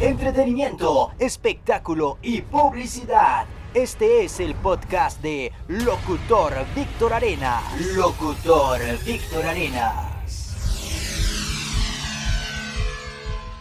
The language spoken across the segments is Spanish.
entretenimiento, espectáculo y publicidad. Este es el podcast de Locutor Víctor Arena. Locutor Víctor Arenas.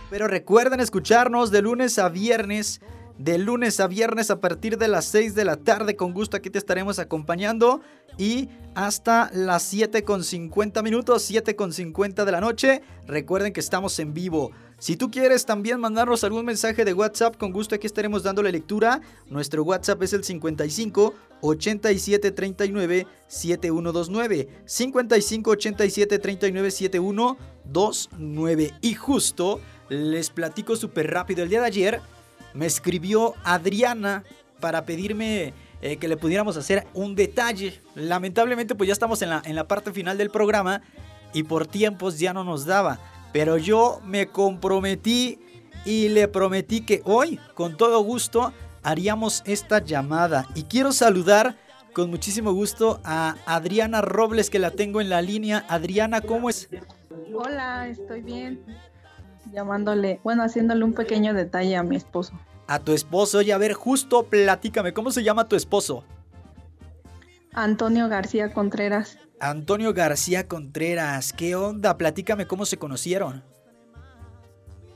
Pero recuerden escucharnos de lunes a viernes. De lunes a viernes a partir de las 6 de la tarde. Con gusto aquí te estaremos acompañando. Y hasta las 7 con 50 minutos, 7 con 50 de la noche. Recuerden que estamos en vivo. Si tú quieres también mandarnos algún mensaje de WhatsApp, con gusto aquí estaremos dándole lectura. Nuestro WhatsApp es el 55 87 39 7129. 55 87 39 7129. Y justo les platico súper rápido. El día de ayer me escribió Adriana para pedirme eh, que le pudiéramos hacer un detalle. Lamentablemente pues ya estamos en la, en la parte final del programa y por tiempos ya no nos daba. Pero yo me comprometí y le prometí que hoy, con todo gusto, haríamos esta llamada. Y quiero saludar con muchísimo gusto a Adriana Robles, que la tengo en la línea. Adriana, ¿cómo es? Hola, estoy bien. Llamándole, bueno, haciéndole un pequeño detalle a mi esposo. A tu esposo, oye, a ver, justo platícame, ¿cómo se llama tu esposo? Antonio García Contreras. Antonio García Contreras, ¿qué onda? Platícame cómo se conocieron.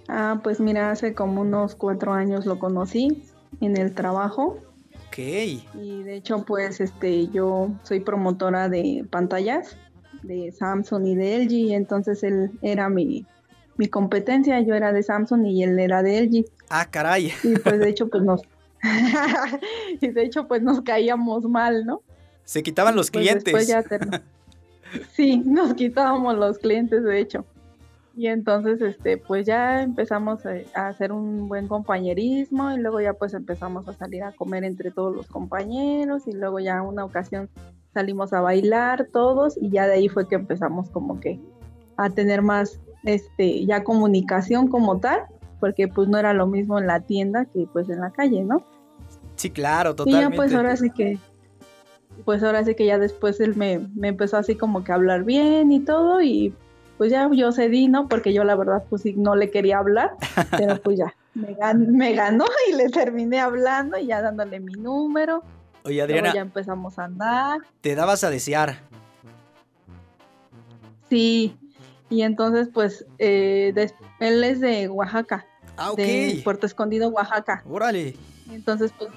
Ah, pues mira, hace como unos cuatro años lo conocí en el trabajo. Ok. Y de hecho, pues este, yo soy promotora de pantallas de Samsung y de LG, entonces él era mi, mi competencia, yo era de Samsung y él era de LG. Ah, caray. Y pues de hecho, pues nos, y de hecho, pues nos caíamos mal, ¿no? Se quitaban los Pues clientes. ya. Sí, nos quitábamos los clientes, de hecho. Y entonces, este, pues ya empezamos a, a hacer un buen compañerismo y luego ya pues empezamos a salir a comer entre todos los compañeros y luego ya una ocasión salimos a bailar todos y ya de ahí fue que empezamos como que a tener más, este, ya comunicación como tal, porque pues no era lo mismo en la tienda que pues en la calle, ¿no? Sí, claro, Y totalmente. ya pues ahora sí que, pues ahora sí que ya después él me, me empezó así como que a hablar bien y todo y pues ya yo cedí, ¿no? Porque yo la verdad pues sí no le quería hablar, pero pues ya me, gan- me ganó y le terminé hablando y ya dándole mi número. Oye, Luego Adriana, ya empezamos a andar. te dabas a desear. Sí, y entonces pues eh, él es de Oaxaca, Ah, ok. de Puerto Escondido, Oaxaca. Órale. Entonces, pues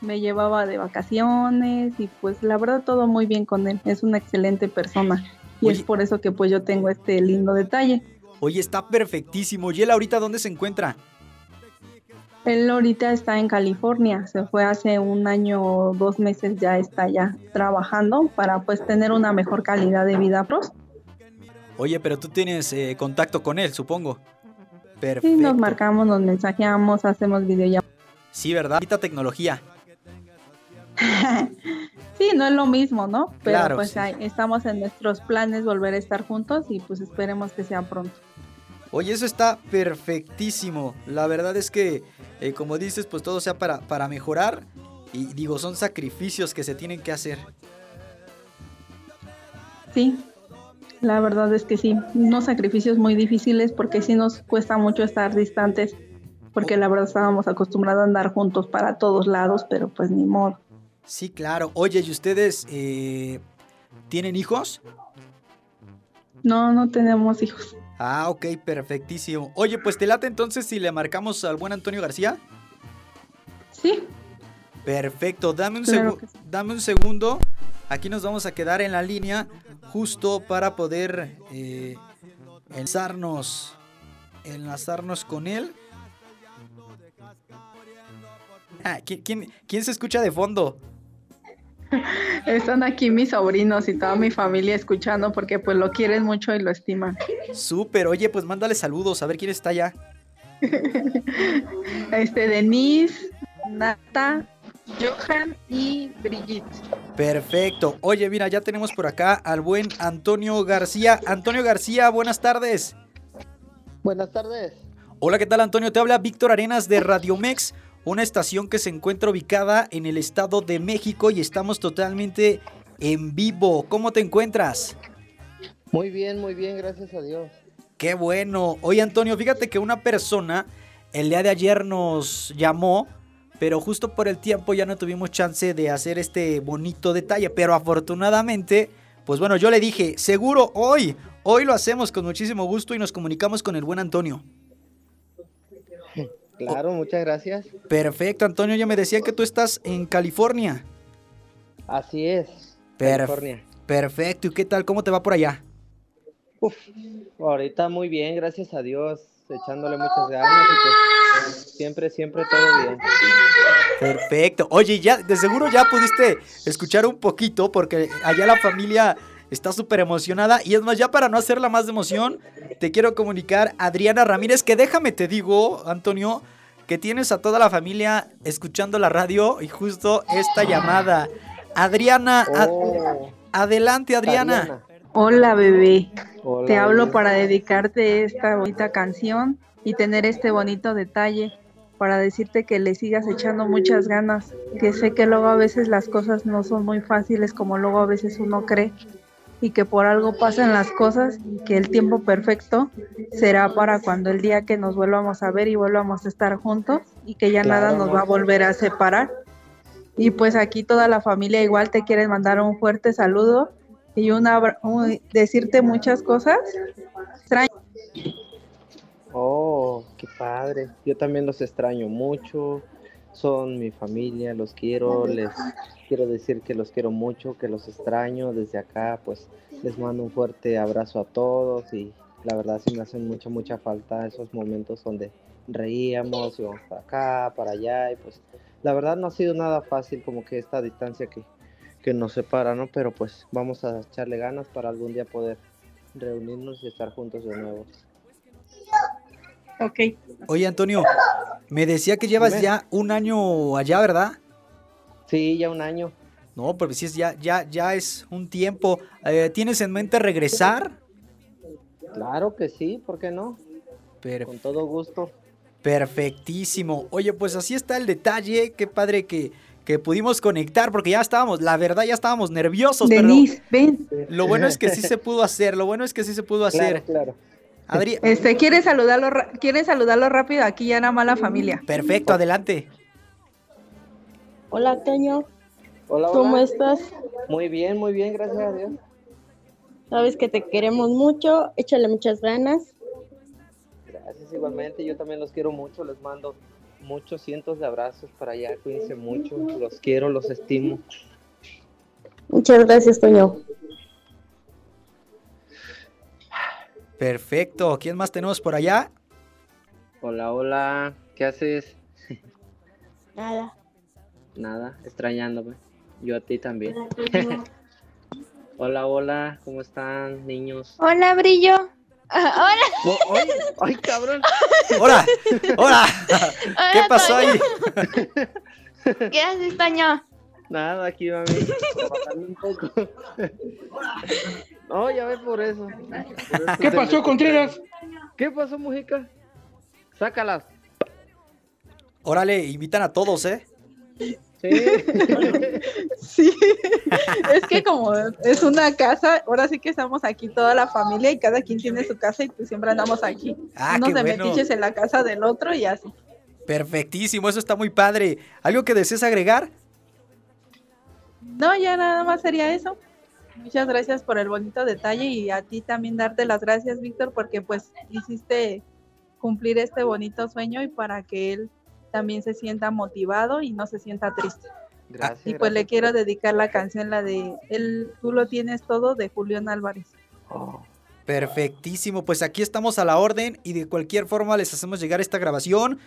me llevaba de vacaciones y pues la verdad todo muy bien con él. Es una excelente persona y Oye. es por eso que pues yo tengo este lindo detalle. Oye, está perfectísimo. ¿Y él ahorita dónde se encuentra? Él ahorita está en California, se fue hace un año o dos meses ya está ya trabajando para pues tener una mejor calidad de vida pros. Oye, pero tú tienes eh, contacto con él, supongo. Perfecto. nos marcamos, nos mensajeamos, hacemos videollamadas. Sí, ¿verdad? Ahorita tecnología. sí, no es lo mismo, ¿no? Pero Claro, pues sí. ahí estamos en nuestros planes volver a estar juntos y pues esperemos que sea pronto. Oye, eso está perfectísimo. La verdad es que, eh, como dices, pues todo sea para, para mejorar. Y digo, son sacrificios que se tienen que hacer. Sí, la verdad es que sí, unos sacrificios muy difíciles porque sí nos cuesta mucho estar distantes, porque la verdad estábamos acostumbrados a andar juntos para todos lados, pero pues ni modo. Sí, claro. Oye, ¿y ustedes eh, tienen hijos? No, no tenemos hijos. Ah, ok, perfectísimo. Oye, pues te late entonces si le marcamos al buen Antonio García. Sí, Perfecto, dame un, Claro sí. dame un segundo. Aquí nos vamos a quedar en la línea justo para poder eh, enlazarnos, enlazarnos con él. Ah, ¿quién, quién, quién se escucha de fondo? Están aquí mis sobrinos y toda mi familia escuchando porque pues lo quieren mucho y lo estiman. Súper, oye, pues mándale saludos, a ver quién está allá. Este, Denise, Nata, Johan y Brigitte. Perfecto. Oye, mira, ya tenemos por acá al buen Antonio García. Antonio García, buenas tardes. Buenas tardes. Hola, ¿qué tal Antonio? Te habla Víctor Arenas de Radiomex, una estación que se encuentra ubicada en el Estado de México y estamos totalmente en vivo. ¿Cómo te encuentras? Muy bien, muy bien, gracias a Dios. Qué bueno. Oye Antonio, fíjate que una persona el día de ayer nos llamó, pero justo por el tiempo ya no tuvimos chance de hacer este bonito detalle. Pero afortunadamente, pues bueno, yo le dije, seguro hoy, hoy lo hacemos con muchísimo gusto y nos comunicamos con el buen Antonio. Claro, muchas gracias. Perfecto, Antonio, ya me decía que tú estás en California. Así es. California. Perfecto, ¿y qué tal? ¿Cómo te va por allá? Uf, ahorita muy bien, gracias a Dios, echándole muchas ganas y pues siempre, siempre todo bien. Perfecto. Oye, ya de seguro ya pudiste escuchar un poquito porque allá la familia está súper emocionada y es más, ya para no hacerla más de emoción, te quiero comunicar Adriana Ramírez, que déjame te digo, Antonio, que tienes a toda la familia escuchando la radio y justo esta llamada. Adriana, Oh, adelante Adriana. Adriana. Hola bebé, Hola, te hablo bebé. para dedicarte esta bonita canción y tener este bonito detalle para decirte que le sigas echando muchas ganas, que sé que luego a veces las cosas no son muy fáciles como luego a veces uno cree y que por algo pasan las cosas y que el tiempo perfecto será para cuando el día que nos vuelvamos a ver y volvamos a estar juntos y que ya nada nos va a volver a separar. Y pues aquí toda la familia igual te quiere mandar un fuerte saludo y un abra- un- decirte muchas cosas. Extraño. Oh, qué padre. Yo también los extraño mucho. Son mi familia, los quiero. Les quiero decir que los quiero mucho, que los extraño. Desde acá, pues les mando un fuerte abrazo a todos y la verdad sí me hacen mucha, mucha falta esos momentos donde reíamos, íbamos para acá, para allá y pues la verdad no ha sido nada fácil como que esta distancia que, que nos separa, ¿no? Pero pues vamos a echarle ganas para algún día poder reunirnos y estar juntos de nuevo. Ok. Oye Antonio, me decía que llevas Dime. ya un año allá, ¿verdad? Sí, ya un año. No, pero sí es ya, ya, ya es un tiempo. Eh, ¿Tienes en mente regresar? Claro que sí, ¿por qué no? Per- Con todo gusto. perfectísimo. Oye, pues así está el detalle. Qué padre que, que pudimos conectar porque ya estábamos, la verdad, ya estábamos nerviosos. Denise, ven. Pero lo bueno es que sí se pudo hacer. Lo bueno es que sí se pudo hacer. Claro, claro. Adri, Este, ¿quieres saludarlo, ¿quieres saludarlo rápido? Aquí ya nada más la familia. perfecto, adelante. Hola, Toño. Hola, ¿Cómo hola. estás? Muy bien, muy bien, gracias a Dios. Sabes que te queremos mucho. Échale muchas ganas. Gracias igualmente, yo también los quiero mucho, les mando muchos cientos de abrazos para allá, cuídense mucho, los quiero, los estimo. Muchas gracias, Toño. Perfecto. ¿Quién más tenemos por allá? Hola, hola, ¿qué haces? Nada. Nada, extrañándome. Yo a ti también. Hola, hola, ¿cómo están, niños? Hola, Brillo. Hola, Oh, ay, ay, cabrón. ¡Hola! ¡Hola! ¿Qué hola, pasó Toño. ahí? ¿Qué haces, Toño? Nada, aquí trabajando un poco. No, ya ve por eso. Por eso ¿Qué pasó, me- Contreras? ¿Qué pasó, Mujica? Sácalas. Órale, invitan a todos, ¿eh? Sí. Sí, es que como es una casa, ahora sí que estamos aquí toda la familia y cada quien tiene su casa y pues siempre andamos aquí. Ah, Unos qué de bueno. metiches en la casa del otro y así. Perfectísimo, eso está muy padre. ¿Algo que desees agregar? No, ya nada más sería eso. Muchas gracias por el bonito detalle y a ti también darte las gracias, Víctor, porque pues hiciste cumplir este bonito sueño y para que él también se sienta motivado y no se sienta triste. Gracias. Y pues le quiero dedicar la canción, la de él, Tú lo tienes todo, de Julián Álvarez. Oh, Perfectísimo, pues aquí estamos a la orden y de cualquier forma les hacemos llegar esta grabación.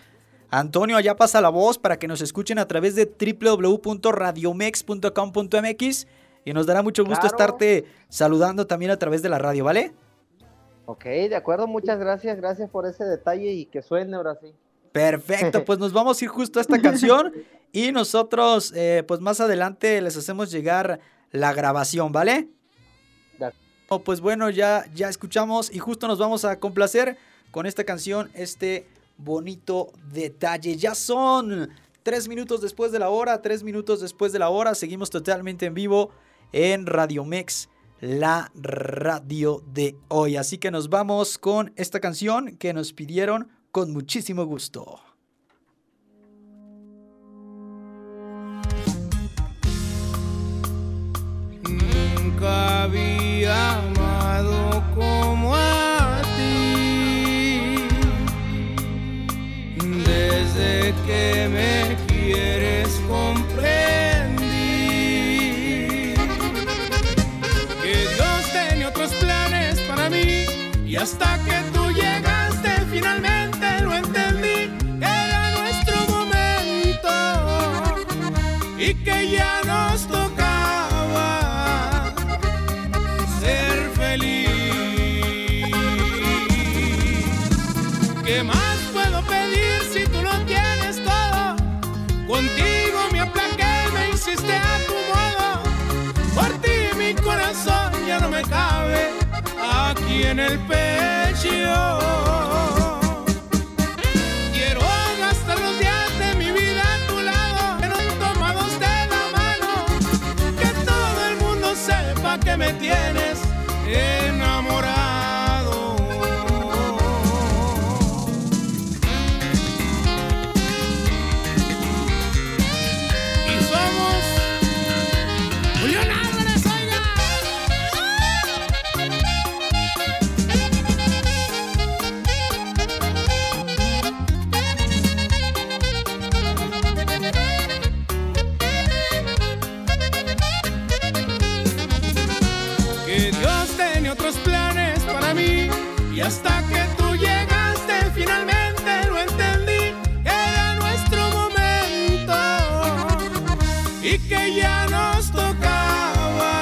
Antonio, allá pasa la voz para que nos escuchen a través de www.radiomex.com.mx y nos dará mucho gusto Claro. estarte saludando también a través de la radio, ¿vale? Ok, de acuerdo, muchas gracias, gracias por ese detalle y que suene ahora sí. Perfecto, pues nos vamos a ir justo a esta canción y nosotros eh, pues más adelante les hacemos llegar la grabación, ¿vale? Oh, pues bueno, ya, ya escuchamos y justo nos vamos a complacer con esta canción, este bonito detalle. Ya son tres minutos después de la hora, tres minutos después de la hora, seguimos totalmente en vivo en Radio Mex, la radio de hoy. Así que nos vamos con esta canción que nos pidieron con muchísimo gusto. Nunca había Que ya nos tocaba ser feliz. ¿Qué más puedo pedir si tú lo tienes todo? Contigo me aplaqué, me hiciste a tu modo. Por ti mi corazón ya no me cabe aquí en el pecho. Que me tienes. Hasta que tú llegaste finalmente lo entendí era nuestro momento. Y que ya nos tocaba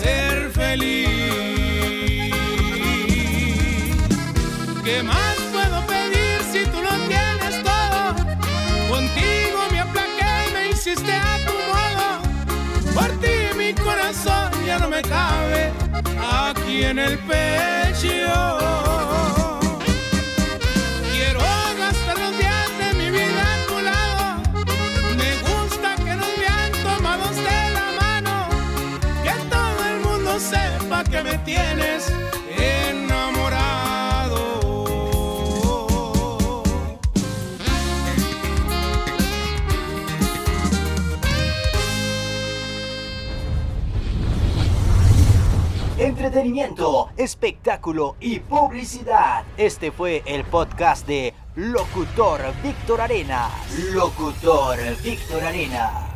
ser feliz. ¿Qué más puedo pedir si tú lo tienes todo? Contigo me aplaqué, me hiciste a tu modo. Por ti mi corazón ya no me cabe aquí en el pecho. Entretenimiento, espectáculo y publicidad. Este fue el podcast de Locutor Víctor Arena. Locutor Víctor Arena.